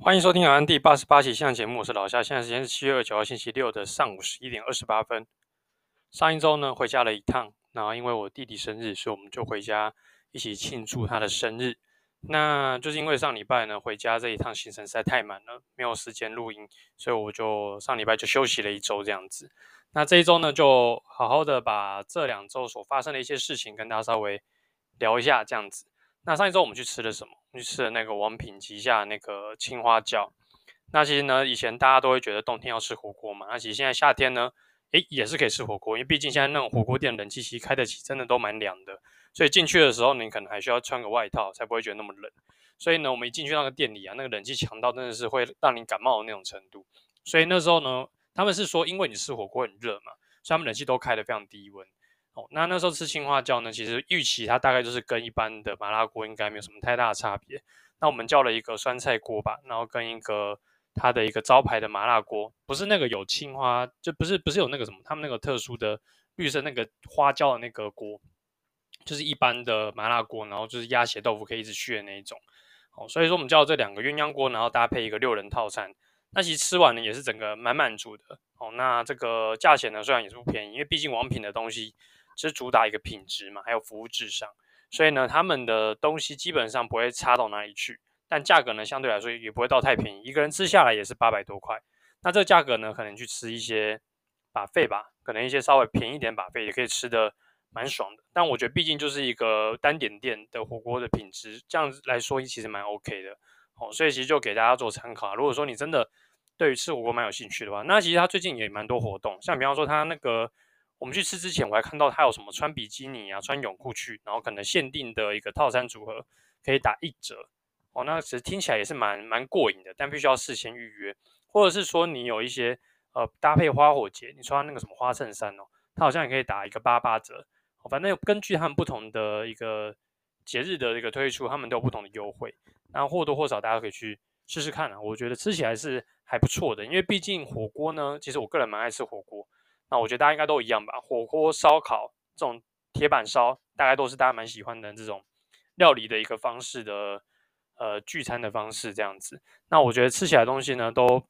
欢迎收听《安第八十八期气象节目》，我是老夏。现在时间是七月二十九号星期六的上午十一点二十八分。上一周呢，回家了一趟，然后因为我弟弟生日，所以我们就回家一起庆祝他的生日。那就是因为上礼拜呢，回家这一趟行程实在太满了，没有时间录音，所以我就上礼拜就休息了一周这样子。那这一周呢，就好好的把这两周所发生的一些事情跟大家稍微聊一下这样子。那上一周我们去吃了什么？去吃了那个王品旗下那个青花椒。那其实呢，以前大家都会觉得冬天要吃火锅嘛。那其实现在夏天呢，诶，也是可以吃火锅，因为毕竟现在那种火锅店冷气其实开得起，真的都蛮凉的。所以进去的时候，你可能还需要穿个外套，才不会觉得那么冷。所以呢，我们一进去那个店里啊，那个冷气强到真的是会让你感冒的那种程度。所以那时候呢，他们是说，因为你吃火锅很热嘛，所以他们冷气都开得非常低温。那那时候吃青花椒呢，其实预期它大概就是跟一般的麻辣锅应该没有什么太大差别。那我们叫了一个酸菜锅吧，然后跟一个它的一个招牌的麻辣锅，不是那个有青花，就不是不是有那个什么，他们那个特殊的绿色那个花椒的那个锅，就是一般的麻辣锅，然后就是鸭血豆腐可以一直续的那一种。哦，所以说我们叫这两个鸳鸯锅，然后搭配一个六人套餐。那其实吃完呢也是整个蛮满足的。哦，那这个价钱呢虽然也是不便宜，因为毕竟王品的东西。是主打一个品质嘛，还有服务至上，所以呢，他们的东西基本上不会差到哪里去，但价格呢，相对来说也不会到太便宜，一个人吃下来也是八百多块。那这个价格呢，可能去吃一些把费吧，可能一些稍微便宜点把费也可以吃得蛮爽的。但我觉得毕竟就是一个单点店的火锅的品质，这样子来说其实蛮 OK 的哦。所以其实就给大家做参考。如果说你真的对于吃火锅蛮有兴趣的话，那其实他最近也蛮多活动，像比方说他那个。我们去吃之前，我还看到他有什么穿比基尼啊、穿泳裤去，然后可能限定的一个套餐组合可以打一折哦。那其实听起来也是蛮蛮过瘾的，但必须要事先预约，或者是说你有一些呃搭配花火节，你穿那个什么花衬衫哦，它好像也可以打一个八八折。哦，反正根据他们不同的一个节日的一个推出，他们都有不同的优惠。那或多或少大家可以去试试看啊，我觉得吃起来是还不错的，因为毕竟火锅呢，其实我个人蛮爱吃火锅。那我觉得大家应该都一样吧，火锅、烧烤这种铁板烧，大概都是大家蛮喜欢的这种料理的一个方式的，呃，聚餐的方式这样子。那我觉得吃起来的东西呢都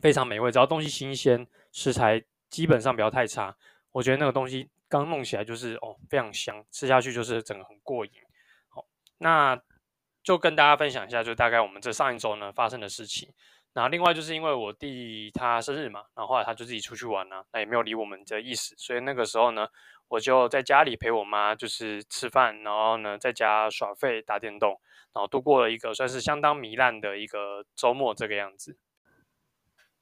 非常美味，只要东西新鲜，食材基本上不要太差，我觉得那个东西刚弄起来就是哦非常香，吃下去就是整个很过瘾。好，那就跟大家分享一下，就大概我们这上一周呢发生的事情。然后另外就是因为我弟他生日嘛，然后后来他就自己出去玩了，那也没有理我们的意思，所以那个时候呢，我就在家里陪我妈，就是吃饭，然后呢在家耍废打电动，然后度过了一个算是相当糜烂的一个周末这个样子。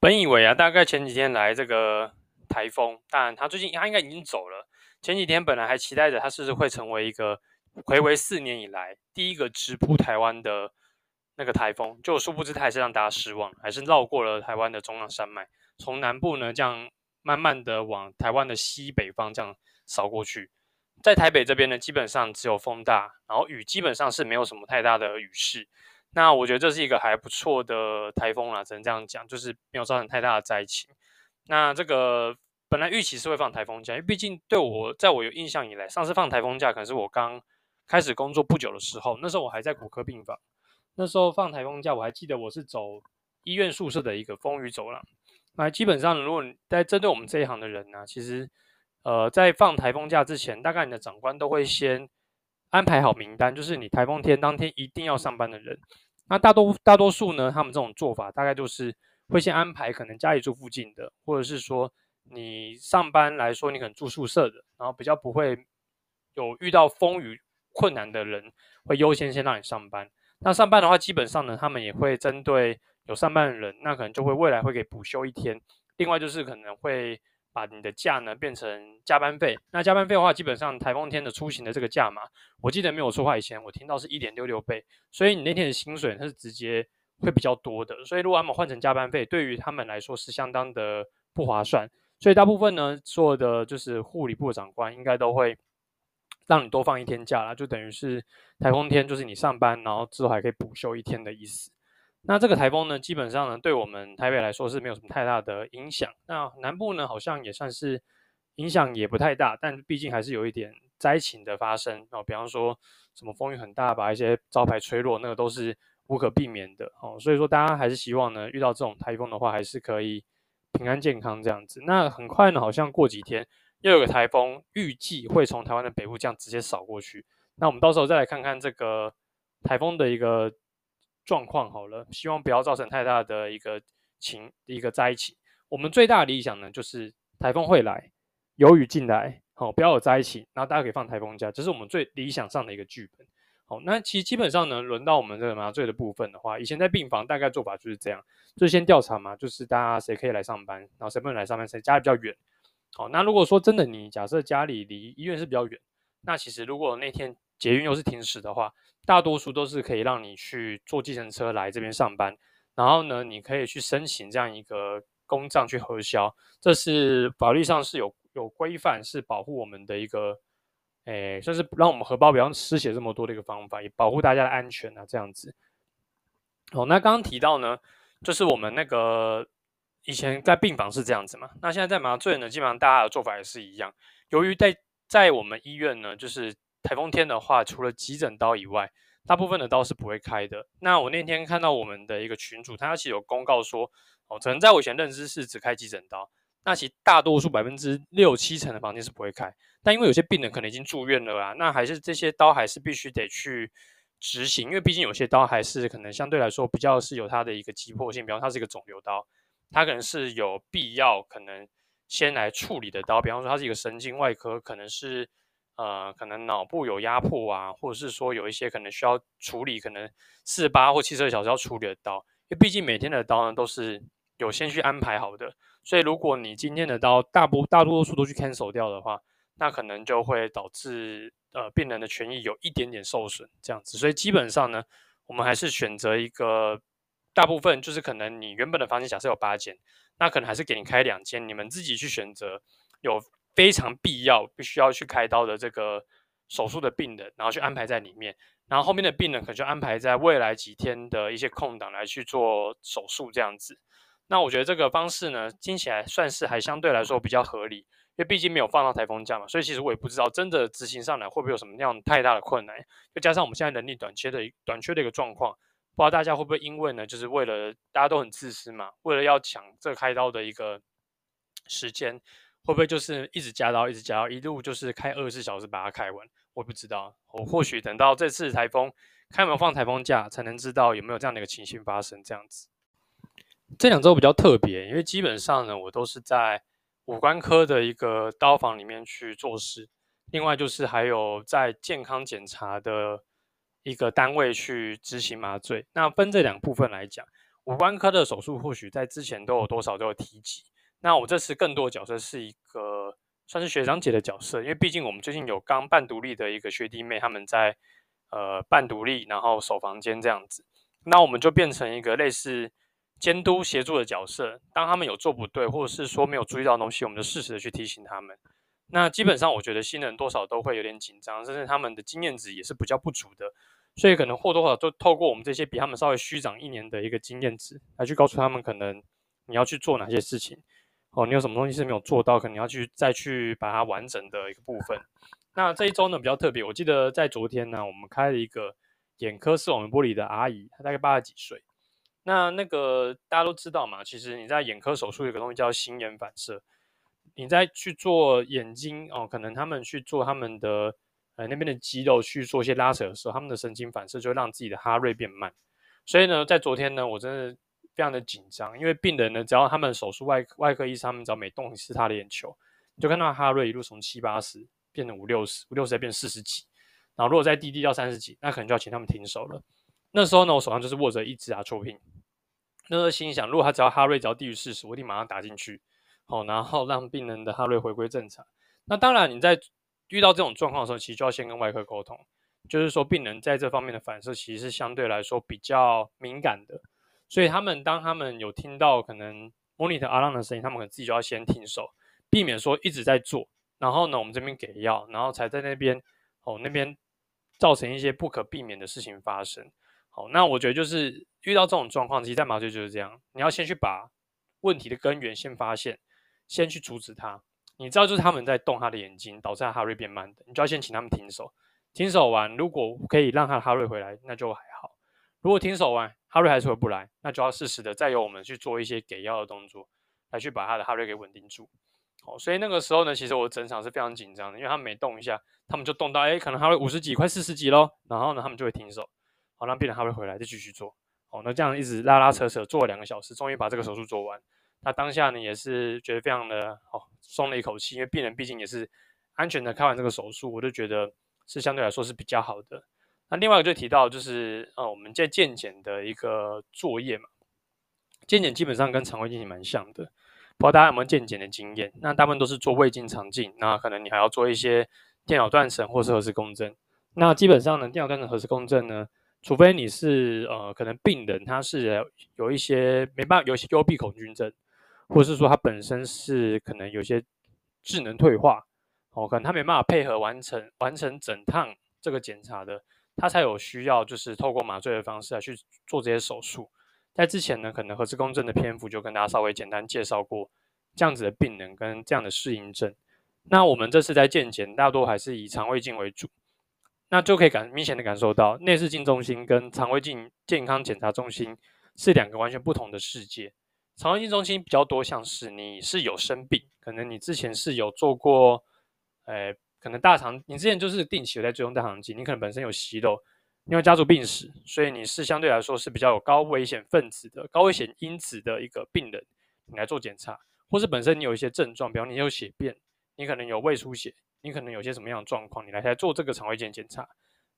本以为啊，大概前几天来这个台风，但他最近他应该已经走了。前几天本来还期待着他是不是会成为一个睽违四年以来第一个直扑台湾的。那个台风，就殊不知它还是让大家失望，还是绕过了台湾的中央山脉，从南部呢这样慢慢的往台湾的西北方这样扫过去。在台北这边呢，基本上只有风大，然后雨基本上是没有什么太大的雨势。那我觉得这是一个还不错的台风啦，只能这样讲，就是没有造成太大的灾情。那这个本来预期是会放台风假，因为毕竟对我在我有印象以来，上次放台风假可能是我刚开始工作不久的时候，那时候我还在骨科病房。那时候放台风假，我还记得我是走医院宿舍的一个风雨走廊。那基本上，如果你在针对我们这一行的人呢、啊，其实，呃，在放台风假之前，大概你的长官都会先安排好名单，就是你台风天当天一定要上班的人。那大多大多数呢，他们这种做法大概就是会先安排可能家里住附近的，或者是说你上班来说，你可能住宿舍的，然后比较不会有遇到风雨困难的人，会优先先让你上班。那上班的话，基本上呢，他们也会针对有上班的人，那可能就会未来会给补休一天。另外就是可能会把你的假呢变成加班费。那加班费的话，基本上台风天的出行的这个价码，我记得没有错话，以前我听到是一点六六倍，所以你那天的薪水它是直接会比较多的。所以如果他们换成加班费，对于他们来说是相当的不划算。所以大部分呢，所有的就是护理部的长官应该都会。让你多放一天假啦，就等于是台风天，就是你上班，然后之后还可以补休一天的意思。那这个台风呢，基本上呢，对我们台北来说是没有什么太大的影响。那南部呢，好像也算是影响也不太大，但毕竟还是有一点灾情的发生哦。比方说什么风雨很大，把一些招牌吹落，那个都是无可避免的哦。所以说，大家还是希望呢，遇到这种台风的话，还是可以平安健康这样子。那很快呢，好像过几天又有个台风，预计会从台湾的北部这样直接扫过去。那我们到时候再来看看这个台风的一个状况好了，希望不要造成太大的一个情一个灾情。我们最大的理想呢，就是台风会来，有雨进来，好，不要有灾情，然后大家可以放台风假，这是我们最理想上的一个剧本。好，那其实基本上呢，轮到我们这个麻醉的部分的话，以前在病房大概做法就是这样，就先调查嘛，就是大家谁可以来上班，然后谁不能来上班，谁家比较远。好，那如果说真的你假设家里离医院是比较远，那其实如果那天捷运又是停驶的话，大多数都是可以让你去坐计程车来这边上班，然后呢，你可以去申请这样一个公账去核销，这是法律上是有有规范，是保护我们的一个。诶，算是让我们荷包不要失血这么多的一个方法，也保护大家的安全啊，这样子。哦，那刚刚提到呢，就是我们那个以前在病房是这样子嘛，那现在在麻醉呢，基本上大家的做法也是一样。由于在在我们医院呢，就是台风天的话，除了急诊刀以外，大部分的刀是不会开的。那我那天看到我们的一个群主，他其实有公告说，哦，可能在我以前认知是只开急诊刀。那其实大多数百分之六七成的房间是不会开，但因为有些病人可能已经住院了啊，那还是这些刀还是必须得去执行，因为毕竟有些刀还是可能相对来说比较是有它的一个急迫性，比方它是一个肿瘤刀，它可能是有必要可能先来处理的刀，比方说它是一个神经外科，可能是呃可能脑部有压迫啊，或者是说有一些可能需要处理，可能四十八或七十二小时要处理的刀，因为毕竟每天的刀呢都是有先去安排好的。所以，如果你今天的刀大部大多数都去 cancel 掉的话，那可能就会导致呃病人的权益有一点点受损这样子。所以基本上呢，我们还是选择一个大部分就是可能你原本的房间假设有八间，那可能还是给你开两间，你们自己去选择有非常必要必须要去开刀的这个手术的病人，然后去安排在里面，然后后面的病人可能就安排在未来几天的一些空档来去做手术这样子。那我觉得这个方式呢，听起来算是还相对来说比较合理，因为毕竟没有放到台风假嘛，所以其实我也不知道真的执行上来会不会有什么样太大的困难。再加上我们现在能力短缺的短缺的一个状况，不知道大家会不会因为呢，就是为了大家都很自私嘛，为了要抢这开刀的一个时间，会不会就是一直加刀，一直加刀，一路就是开二十四小时把它开完？我不知道，我或许等到这次台风开门放台风假，才能知道有没有这样的一个情形发生，这样子。这两周比较特别，因为基本上呢，我都是在五官科的一个刀房里面去做事，另外就是还有在健康检查的一个单位去执行麻醉。那分这两部分来讲，五官科的手术或许在之前都有多少都有提及。那我这次更多的角色是一个算是学长姐的角色，因为毕竟我们最近有刚办独立的一个学弟妹，他们在呃办独立，然后守房间这样子，那我们就变成一个类似。监督协助的角色，当他们有做不对，或者是说没有注意到东西，我们就适时的去提醒他们。那基本上，我觉得新人多少都会有点紧张，甚至他们的经验值也是比较不足的，所以可能或多或少都透过我们这些比他们稍微虚长一年的一个经验值，来去告诉他们，可能你要去做哪些事情。哦，你有什么东西是没有做到，可能要去再去把它完整的一个部分。那这一周呢比较特别，我记得在昨天呢，我们开了一个眼科视网膜玻璃的阿姨，她大概八十几岁。那那个大家都知道嘛，其实你在眼科手术有个东西叫心眼反射，你在去做眼睛哦，可能他们去做他们的呃那边的肌肉去做一些拉扯的时候，他们的神经反射就会让自己的哈瑞变慢。所以呢，在昨天呢，我真的非常的紧张，因为病人呢，只要他们手术外外科医生他们只要每动一次他的眼球，你就看到哈瑞一路从七八十变成五六十，五六十再变四十几，然后如果再滴滴到三十几，那可能就要请他们停手了。那时候呢，我手上就是握着一支阿剉平。那时候心想，如果他只要哈瑞只要低于四十，我一定马上打进去，好，然后让病人的哈瑞回归正常。那当然，你在遇到这种状况的时候，其实就要先跟外科沟通，就是说病人在这方面的反射其实是相对来说比较敏感的，所以他们当他们有听到可能 monitor 阿浪的声音，他们可能自己就要先停手，避免说一直在做，然后呢，我们这边给药，然后才在那边哦那边造成一些不可避免的事情发生。好，那我觉得就是遇到这种状况，其实在麻醉就是这样，你要先去把问题的根源先发现，先去阻止它。你知道就是他们在动他的眼睛，导致他哈瑞变慢的，你就要先请他们停手。停手完，如果可以让他哈瑞回来，那就还好。如果停手完哈瑞还是回不来，那就要适时的再由我们去做一些给药的动作，来去把他的哈瑞给稳定住。哦，所以那个时候呢，其实我整场是非常紧张的，因为他们每动一下，他们就动到哎，可能哈瑞五十几，快四十几喽，然后呢，他们就会停手，好，让病人哈瑞回来再继续做。哦，那这样一直拉拉扯扯做了两个小时，终于把这个手术做完。那当下呢，也是觉得非常的哦，松了一口气，因为病人毕竟也是安全的开完这个手术，我就觉得是相对来说是比较好的。那另外一个就提到就是呃，我们在健检的一个作业嘛，健检基本上跟肠胃镜蛮像的，不知道大家有没有健检的经验？那大部分都是做胃镜、肠镜，那可能你还要做一些电脑断层或是核磁共振。那基本上呢，电脑断层、核磁共振呢，除非你是呃，可能病人他是有一些没办法，有些幽闭恐惧症，或是说他本身是可能有些智能退化，哦，可能他没办法配合完成完成整趟这个检查的。他才有需要，就是透过麻醉的方式来去做这些手术。在之前呢，可能核磁共振的篇幅就跟大家稍微简单介绍过这样子的病人跟这样的适应症。那我们这次在健检，大多还是以肠胃镜为主，那就可以感明显的感受到，内视镜中心跟肠胃镜健康检查中心是两个完全不同的世界。肠胃镜中心比较多像是你是有生病，可能你之前是有做过，诶。可能大肠，你之前就是定期有在追踪大肠镜，你可能本身有息肉，你有家族病史，所以你是相对来说是比较有高危险分子的高危险因子的一个病人，你来做检查，或是本身你有一些症状，比方你有血便，你可能有胃出血，你可能有些什么样的状况，你来来做这个肠胃镜检查。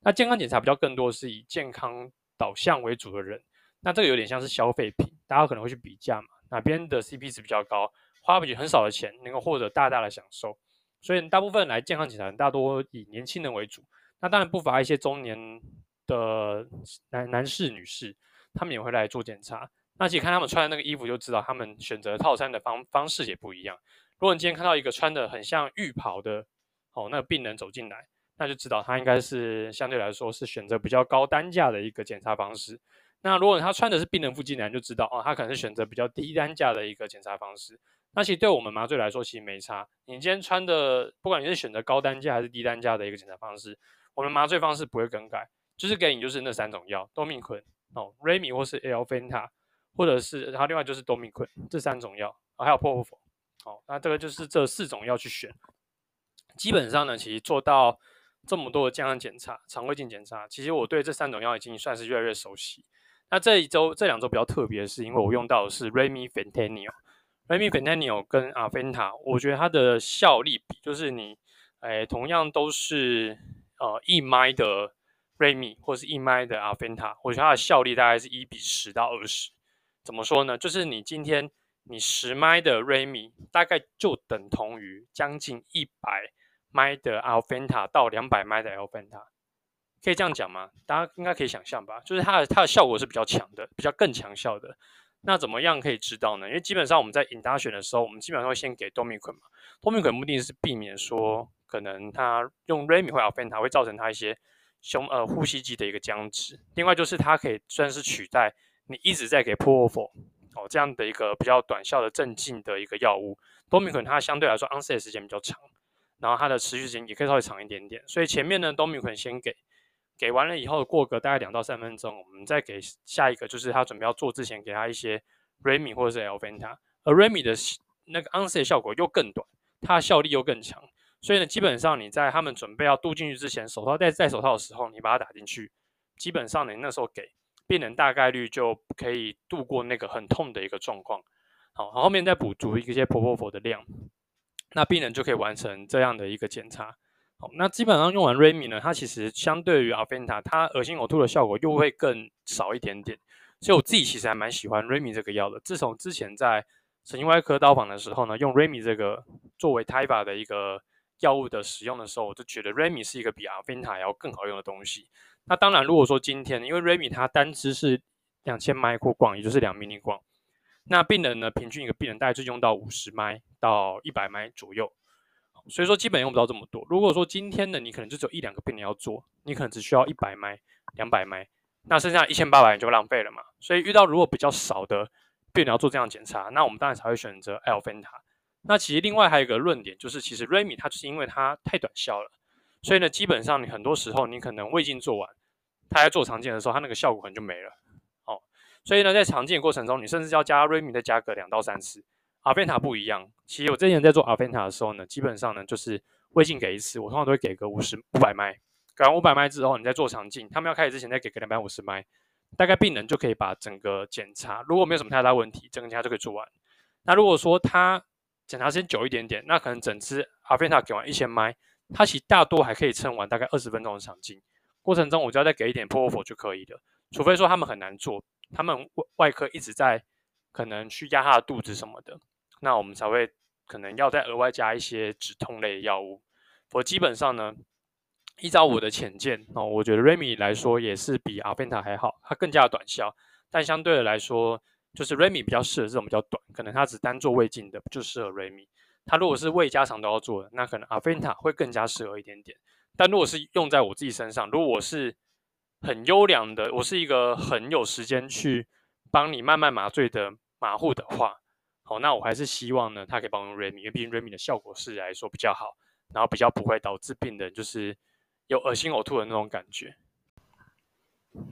那健康检查比较更多是以健康导向为主的人，那这个有点像是消费品，大家可能会去比价嘛，哪边的 CP 值比较高，花比很少的钱能够获得大大的享受。所以大部分来健康检查，大多以年轻人为主。那当然不乏一些中年的男男士、女士，他们也会来做检查。那其实看他们穿的那个衣服就知道，他们选择套餐的方方式也不一样。如果你今天看到一个穿的很像浴袍的哦，那个病人走进来，那就知道他应该是相对来说是选择比较高单价的一个检查方式。那如果他穿的是病人附进来，就知道哦，他可能是选择比较低单价的一个检查方式。那其实对我们麻醉来说，其实没差。你今天穿的，不管你是选择高单价还是低单价的一个检查方式，我们麻醉方式不会更改，就是给你就是那三种药：多米坤、哦、Remy 或是 Alfenta，或者是然后另外就是多米坤这三种药，还有 Propofol。好，那这个就是这四种药去选。基本上呢，其实做到这么多的健康检查、常规性检查，其实我对这三种药已经算是越来越熟悉。那这一周、这两周比较特别的是，因为我用到的是 Remy Fentanyl。Remifentanil 跟 Alfenta，我觉得它的效力比，就是你，诶，同样都是呃一麦的 Remy 或是一麦的 Alfenta，我觉得它的效力大概是一比十到二十。怎么说呢？就是你今天你十麦的 Remy 大概就等同于将近一百麦的 Alfenta 到两百麦的 Alfenta，可以这样讲吗？大家应该可以想象吧？就是它的它的效果是比较强的，比较更强效的。那怎么样可以知道呢？因为基本上我们在 induction 的时候，我们基本上会先给 Dopington 嘛。Dopington 目的是避免说可能他用 Remy 或 a f e n t a 会造成他一些胸呃呼吸机的一个僵直。另外就是它可以算是取代你一直在给 p r o f o 哦这样的一个比较短效的镇静的一个药物。Dopington 它相对来说 onset 时间比较长，然后它的持续时间也可以稍微长一点点。所以前面呢 Dopington 先给。给完了以后，过个大概两到三分钟，我们再给下一个，就是他准备要做之前，给他一些 Remy 或者是 Alfenta，而 Remy 的那个 onset 效果又更短，它的效力又更强，所以呢，基本上你在他们准备要渡进去之前，手套戴戴手套的时候，你把它打进去，基本上你那时候给病人大概率就可以度过那个很痛的一个状况。好，后面再补足一些 p r o p o f o 的量，那病人就可以完成这样的一个检查。好，那基本上用完 Remy 呢，它其实相对于 Aventa，它恶心呕吐的效果又会更少一点点。所以我自己其实还蛮喜欢 Remy 这个药的。自从之前在神经外科刀房的时候呢，用 Remy 这个作为 Tiva 的一个药物的使用的时候，我就觉得 Remy 是一个比 Aventa 要更好用的东西。那当然，如果说今天因为 Remy 它单支是两千 micro 光也就是两 milligram，那病人呢，平均一个病人大概就用到五十 m 到一百 mi 左右。所以说基本用不到这么多。如果说今天呢，你可能就只有一两个病人要做，你可能只需要一百麦、两百麦，那剩下一千八百就浪费了嘛。所以遇到如果比较少的病人要做这样检查，那我们当然才会选择 Alfenta。那其实另外还有一个论点就是，其实 Remy 它就是因为它太短效了，所以呢，基本上你很多时候你可能胃镜做完，它在做肠镜的时候，它那个效果可能就没了。哦，所以呢，在肠镜的过程中，你甚至要加 Remy 再加个两到三次。阿菲塔不一样，其实我之前在做阿菲塔的时候呢，基本上呢就是胃镜给一次，我通常都会给个五十五百麦，给完五百麦之后，你再做肠镜，他们要开始之前再给个两百五十麦，大概病人就可以把整个检查，如果没有什么太大问题，整个检查就可以做完。那如果说他检查时间久一点点，那可能整支阿菲塔给完一千麦，他其实大多还可以撑完大概二十分钟的肠镜，过程中我就要再给一点 propofol 就可以了，除非说他们很难做，他们外外科一直在。可能去压他的肚子什么的，那我们才会可能要再额外加一些止痛类的药物。我基本上呢，依照我的浅见哦，我觉得 Remy 来说也是比 Arventa 还好，它更加短效。但相对的来说，就是 Remy 比较适合这种比较短，可能它只单做胃镜的就适合 Remy。它如果是胃加肠都要做的，那可能 Arventa 会更加适合一点点。但如果是用在我自己身上，如果我是很优良的，我是一个很有时间去帮你慢慢麻醉的。马虎的话，好，那我还是希望呢，他可以帮用 Remy，因为毕竟 Remy 的效果是来说比较好，然后比较不会导致病人就是有恶心呕吐的那种感觉。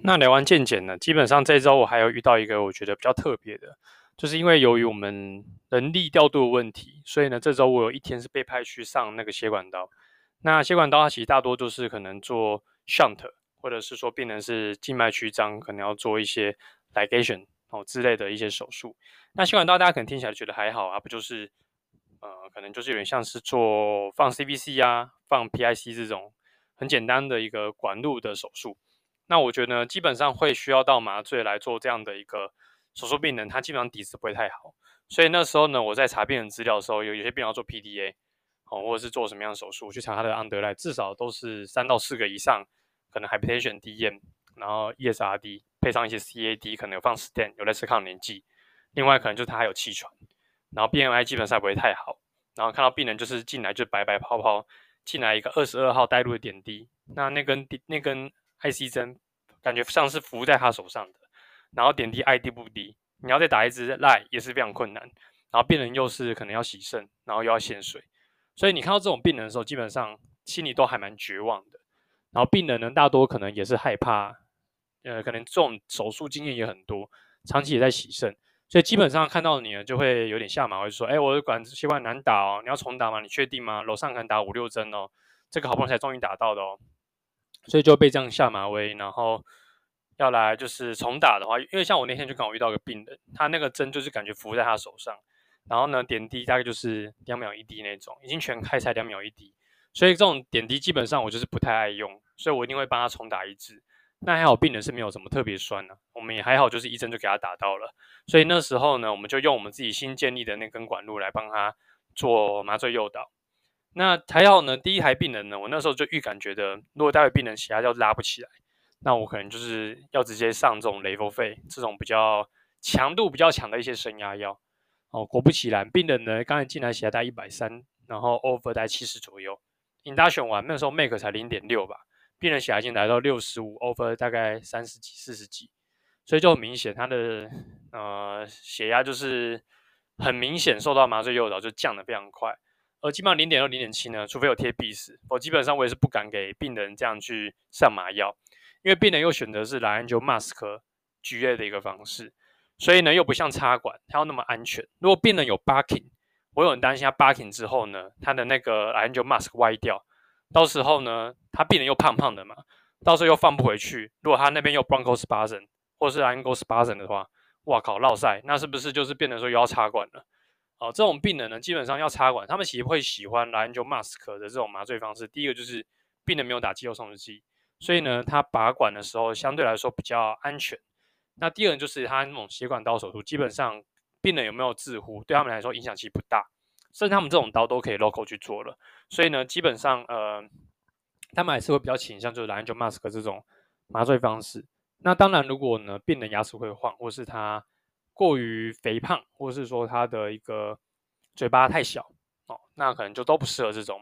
那聊完健检呢，基本上这周我还有遇到一个我觉得比较特别的，就是因为由于我们人力调度的问题，所以呢，这周我有一天是被派去上那个血管刀。那血管刀它其实大多都是可能做 shunt，或者是说病人是静脉曲张，可能要做一些 ligation。哦之类的一些手术，那血管刀大家可能听起来觉得还好啊，不就是呃可能就是有点像是做放 CVC 啊、放 PIC 这种很简单的一个管路的手术。那我觉得呢，基本上会需要到麻醉来做这样的一个手术，病人他基本上底子不会太好。所以那时候呢，我在查病人资料的时候，有有些病人要做 PDA 哦，或者是做什么样的手术，去查他的 underlie，至少都是三到四个以上，可能 hypertension DM，然后 ESRD。配上一些 CAD，可能有放 stent，有类似抗凝剂。另外，可能就是他还有气喘，然后 BMI 基本上不会太好。然后看到病人就是进来就白白泡泡，进来一个二十二号带入的点滴，那那根那根 IC 针感觉像是浮在他手上的。然后点滴 I D 不低，你要再打一支 lie 也是非常困难。然后病人又是可能要洗肾，然后又要限水，所以你看到这种病人的时候，基本上心里都还蛮绝望的。然后病人呢，大多可能也是害怕。呃，可能这种手术经验也很多，长期也在洗肾，所以基本上看到你呢，就会有点下马威，说：“哎，我的管子血管难打哦，你要重打吗？你确定吗？楼上可能打五六针哦，这个好不容易才终于打到的哦。”所以就被这样下马威，然后要来就是重打的话，因为像我那天就刚好遇到一个病人，他那个针就是感觉浮在他手上，然后呢点滴大概就是两秒一滴那种，已经全开才两秒一滴，所以这种点滴基本上我就是不太爱用，所以我一定会帮他重打一支。那还好，病人是没有什么特别酸的，我们也还好，就是一针就给他打到了。所以那时候呢，我们就用我们自己新建立的那根管路来帮他做麻醉诱导。那还好呢，第一台病人呢，我那时候就预感觉得，如果待会病人血压要拉不起来，那我可能就是要直接上这种雷福费这种比较强度比较强的一些升压药。哦，果不其然，病人呢刚才进来血压在一百三，然后 over 在七十左右，Induction 完那时候 Make 才零点六吧。病人血压已经来到六十五，over 大概三十几、四十几，所以就很明显，他的呃血压就是很明显受到麻醉诱导，就降得非常快。而基本上零点六、零点七呢，除非有贴 BIS，我基本上我也是不敢给病人这样去上麻药，因为病人又选择是来就 Mask GA 的一个方式，所以呢又不像插管，它要那么安全。如果病人有 Barking，我有很担心他 Barking 之后呢，他的那个 Angio Mask 歪掉。到时候呢，他病人又胖胖的嘛，到时候又放不回去。如果他那边又 bronchospasm 或是 angiosperm 的话，哇靠，落塞，那是不是就是变成说又要插管了？哦，这种病人呢，基本上要插管，他们其实会喜欢来 angio mask 的这种麻醉方式。第一个就是病人没有打肌肉松弛剂，所以呢，他拔管的时候相对来说比较安全。那第二个就是他那种血管刀手术，基本上病人有没有自呼，对他们来说影响其实不大。甚至他们这种刀都可以 local 去做了，所以呢，基本上呃，他们还是会比较倾向就是来 angio mask 这种麻醉方式。那当然，如果呢病人牙齿会晃，或是他过于肥胖，或是说他的一个嘴巴太小哦，那可能就都不适合这种，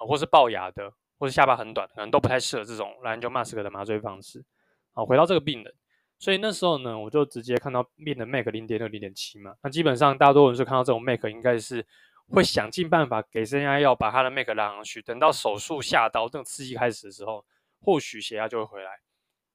呃、或是龅牙的，或是下巴很短，可能都不太适合这种来 angio mask 的麻醉方式。好，回到这个病人。所以那时候呢，我就直接看到病人 Mac 零点六、零点七嘛。那基本上大多人是看到这种 Mac，应该是会想尽办法给升压药把他的 Mac 拉上去。等到手术下刀，这种刺激开始的时候，或许血压就会回来。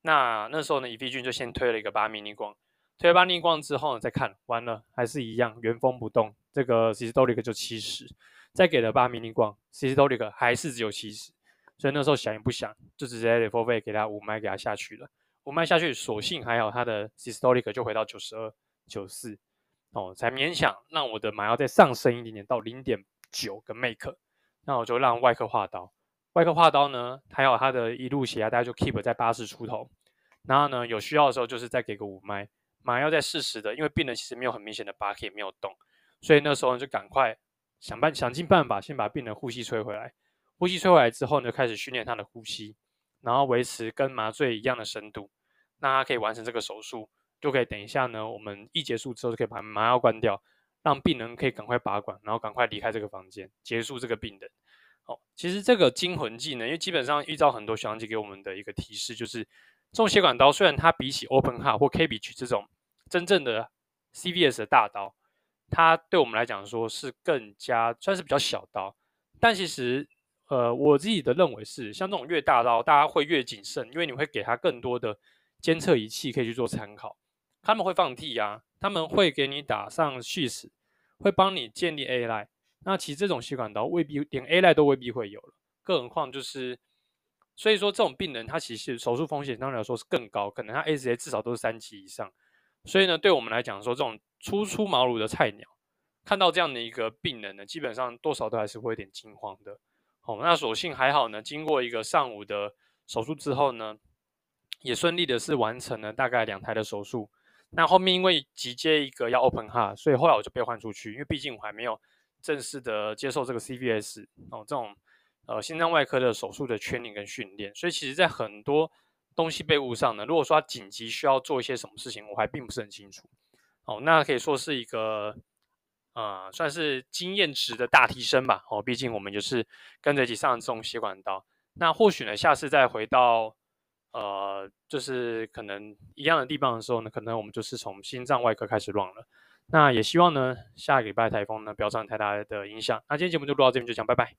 那那时候呢，乙醯菌就先推了一个八米逆光，推了八米逆光之后呢，再看完了还是一样原封不动，这个 systolic 就七十，再给了八米逆光，systolic 还是只有七十，所以那时候想也不想，就直接 level 费给他五脉给他下去了，五脉下去，所幸还好，他的 systolic 就回到九十二、九四，哦，才勉强让我的麻药再上升一点点到零点九个 make，那我就让外科划刀。外科划刀呢，还有他的一路血压大概就 keep 在八十出头，然后呢，有需要的时候就是再给个五脉，麻药再适时的，因为病人其实没有很明显的拔也没有动，所以那时候就赶快想办想尽办法先把病人呼吸吹回来，呼吸吹回来之后呢，就开始训练他的呼吸，然后维持跟麻醉一样的深度，那他可以完成这个手术，就可以等一下呢，我们一结束之后就可以把麻药关掉，让病人可以赶快拔管，然后赶快离开这个房间，结束这个病人。哦，其实这个惊魂技呢，因为基本上遇到很多小姐给我们的一个提示，就是这种血管刀虽然它比起 open heart 或 KBG 这种真正的 CVS 的大刀，它对我们来讲说是更加算是比较小刀，但其实呃我自己的认为是，像这种越大刀，大家会越谨慎，因为你会给它更多的监测仪器可以去做参考，他们会放替啊，他们会给你打上续死会帮你建立 AI。那其实这种血管刀未必连 AI 都未必会有了，更何况就是，所以说这种病人他其实手术风险当然来说是更高，可能他 AZA 至少都是三级以上，所以呢，对我们来讲说这种初出茅庐的菜鸟，看到这样的一个病人呢，基本上多少都还是会有点惊慌的。哦，那所幸还好呢，经过一个上午的手术之后呢，也顺利的是完成了大概两台的手术。那后面因为急接一个要 open heart，所以后来我就被换出去，因为毕竟我还没有。正式的接受这个 CVS 哦，这种呃心脏外科的手术的 training 跟训练，所以其实在很多东西被误上呢，如果说他紧急需要做一些什么事情，我还并不是很清楚哦。那可以说是一个呃算是经验值的大提升吧哦，毕竟我们就是跟着一起上这种血管刀。那或许呢，下次再回到呃就是可能一样的地方的时候呢，可能我们就是从心脏外科开始乱了。那也希望呢，下个礼拜台风呢不要造成太大的影响。那今天节目就录到这边，就讲拜拜。